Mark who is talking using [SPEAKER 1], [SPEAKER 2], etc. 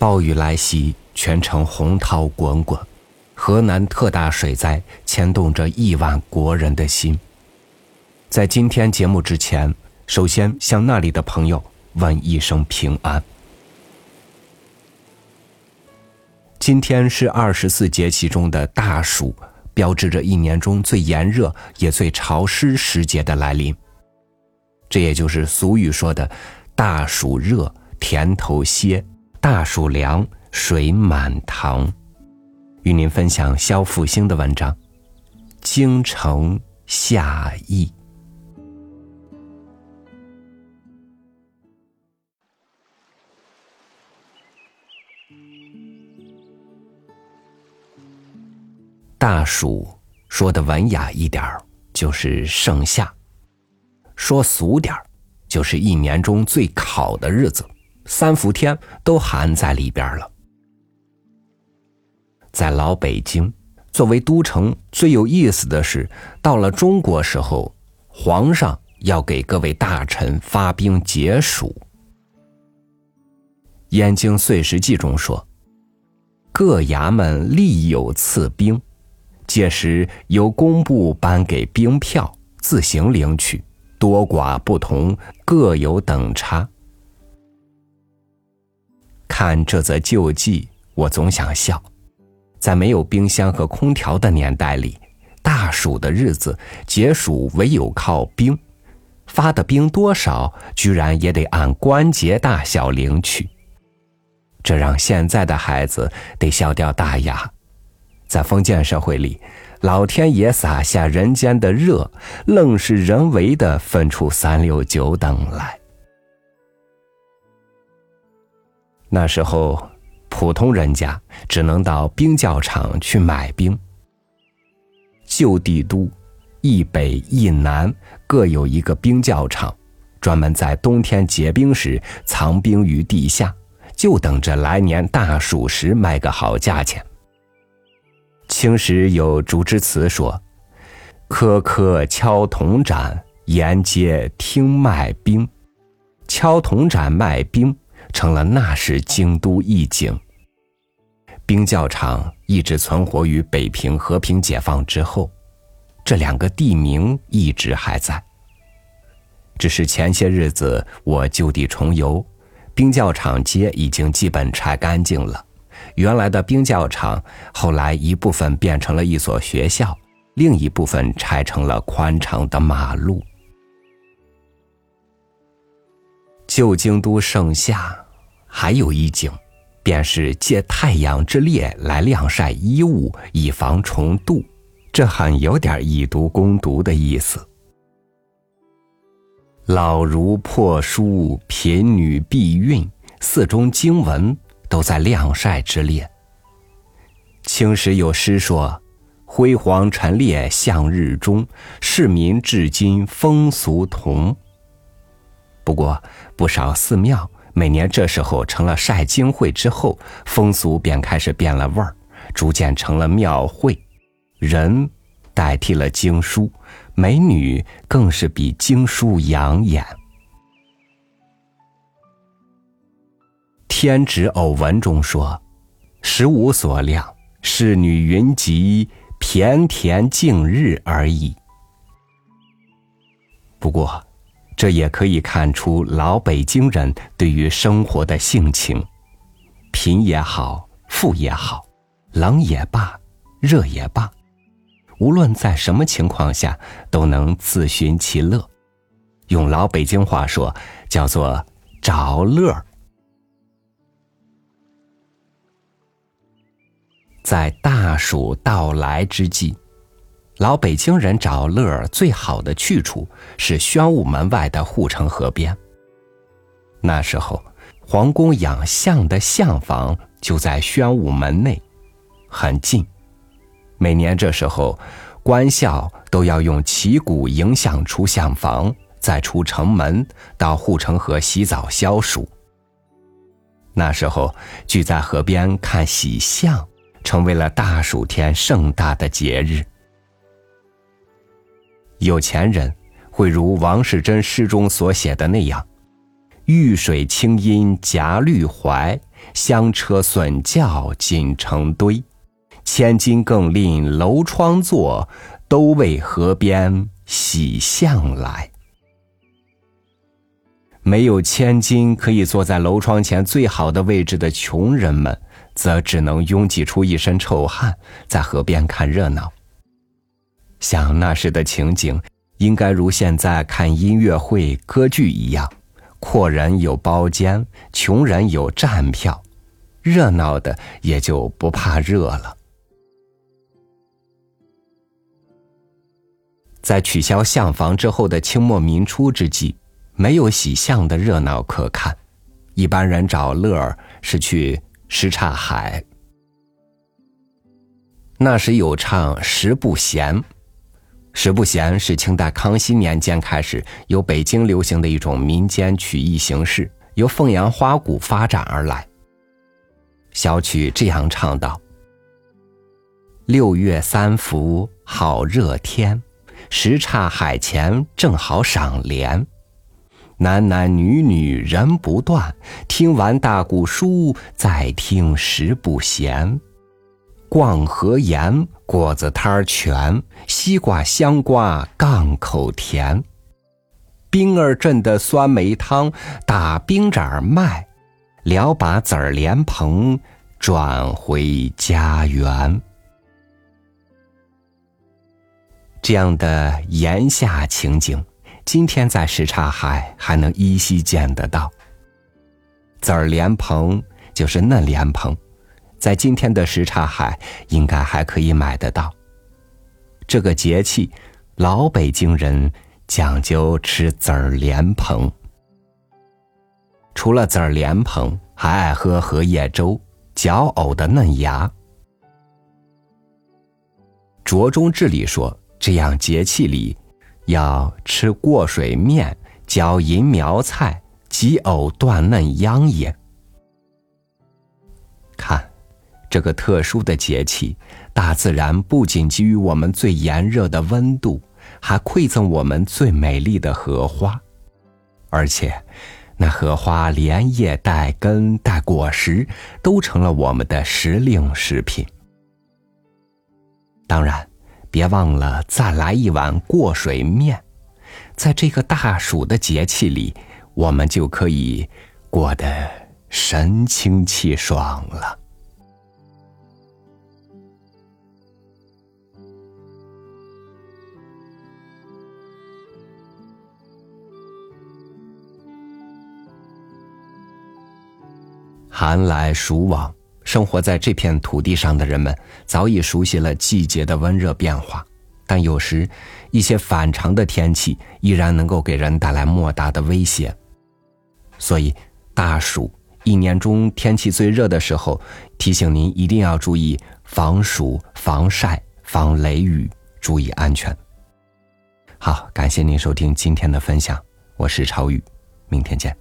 [SPEAKER 1] 暴雨来袭，全城洪涛滚滚，河南特大水灾牵动着亿万国人的心。在今天节目之前，首先向那里的朋友问一声平安。今天是二十四节气中的大暑，标志着一年中最炎热也最潮湿时节的来临。这也就是俗语说的“大暑热，田头歇；大暑凉，水满塘”。与您分享肖复兴的文章《京城夏意》。大暑说的文雅一点儿，就是盛夏；说俗点儿，就是一年中最考的日子，三伏天都含在里边了。在老北京，作为都城，最有意思的是，到了中国时候，皇上要给各位大臣发兵解暑。《燕京岁时记》中说，各衙门立有赐兵。届时由工部颁给兵票，自行领取，多寡不同，各有等差。看这则旧记，我总想笑。在没有冰箱和空调的年代里，大暑的日子解暑唯有靠冰，发的冰多少，居然也得按关节大小领取。这让现在的孩子得笑掉大牙。在封建社会里，老天爷撒下人间的热，愣是人为的分出三六九等来。那时候，普通人家只能到冰窖厂去买冰。旧帝都，一北一南各有一个冰窖厂，专门在冬天结冰时藏冰于地下，就等着来年大暑时卖个好价钱。清时有竹枝词说：“颗颗敲铜盏，沿街听卖冰。”敲铜盏卖冰成了那时京都一景。冰窖场一直存活于北平和平解放之后，这两个地名一直还在。只是前些日子我就地重游，冰窖场街已经基本拆干净了。原来的冰窖场，后来一部分变成了一所学校，另一部分拆成了宽敞的马路。旧京都盛夏，还有一景，便是借太阳之烈来晾晒衣物，以防虫蠹。这很有点以毒攻毒的意思。老儒破书，贫女避孕，寺中经文。都在晾晒之列。清时有诗说：“辉煌陈列向日中，市民至今风俗同。”不过，不少寺庙每年这时候成了晒经会之后，风俗便开始变了味儿，逐渐成了庙会，人代替了经书，美女更是比经书养眼。《天职偶闻》中说：“十五所量，侍女云集，骈田竞日而已。”不过，这也可以看出老北京人对于生活的性情：贫也好，富也好，冷也罢，热也罢，无论在什么情况下，都能自寻其乐。用老北京话说，叫做“找乐”。在大暑到来之际，老北京人找乐儿最好的去处是宣武门外的护城河边。那时候，皇宫养象的象房就在宣武门内，很近。每年这时候，官校都要用旗鼓迎象出象房，再出城门到护城河洗澡消暑。那时候聚在河边看喜象。成为了大暑天盛大的节日。有钱人会如王世贞诗中所写的那样：“玉水清音夹绿槐，香车笋轿锦成堆，千金更令楼窗坐，都为河边喜相来。没有千金可以坐在楼窗前最好的位置的穷人们，则只能拥挤出一身臭汗，在河边看热闹。想那时的情景，应该如现在看音乐会、歌剧一样，阔人有包间，穷人有站票，热闹的也就不怕热了。在取消相房之后的清末民初之际。没有喜相的热闹可看，一般人找乐儿是去什刹海。那时有唱十不闲，十不闲是清代康熙年间开始由北京流行的一种民间曲艺形式，由凤阳花鼓发展而来。小曲这样唱道：“六月三伏好热天，什刹海前正好赏莲。”男男女女人不断，听完大鼓书，再听十不闲。逛河沿，果子摊儿全，西瓜香瓜杠口甜。冰儿镇的酸梅汤，打冰盏儿卖，聊把籽儿莲蓬，转回家园。这样的炎夏情景。今天在什刹海还能依稀见得到。籽儿莲蓬就是嫩莲蓬，在今天的什刹海应该还可以买得到。这个节气，老北京人讲究吃籽儿莲蓬。除了籽儿莲蓬，还爱喝荷叶粥，嚼藕的嫩芽。《酌中志》里说，这样节气里。要吃过水面，嚼银苗菜，及藕断嫩秧也。看，这个特殊的节气，大自然不仅给予我们最炎热的温度，还馈赠我们最美丽的荷花，而且，那荷花连叶带根带果实，都成了我们的时令食品。当然。别忘了再来一碗过水面，在这个大暑的节气里，我们就可以过得神清气爽了。寒来暑往。生活在这片土地上的人们早已熟悉了季节的温热变化，但有时一些反常的天气依然能够给人带来莫大的威胁。所以，大暑一年中天气最热的时候，提醒您一定要注意防暑、防晒、防雷雨，注意安全。好，感谢您收听今天的分享，我是超宇，明天见。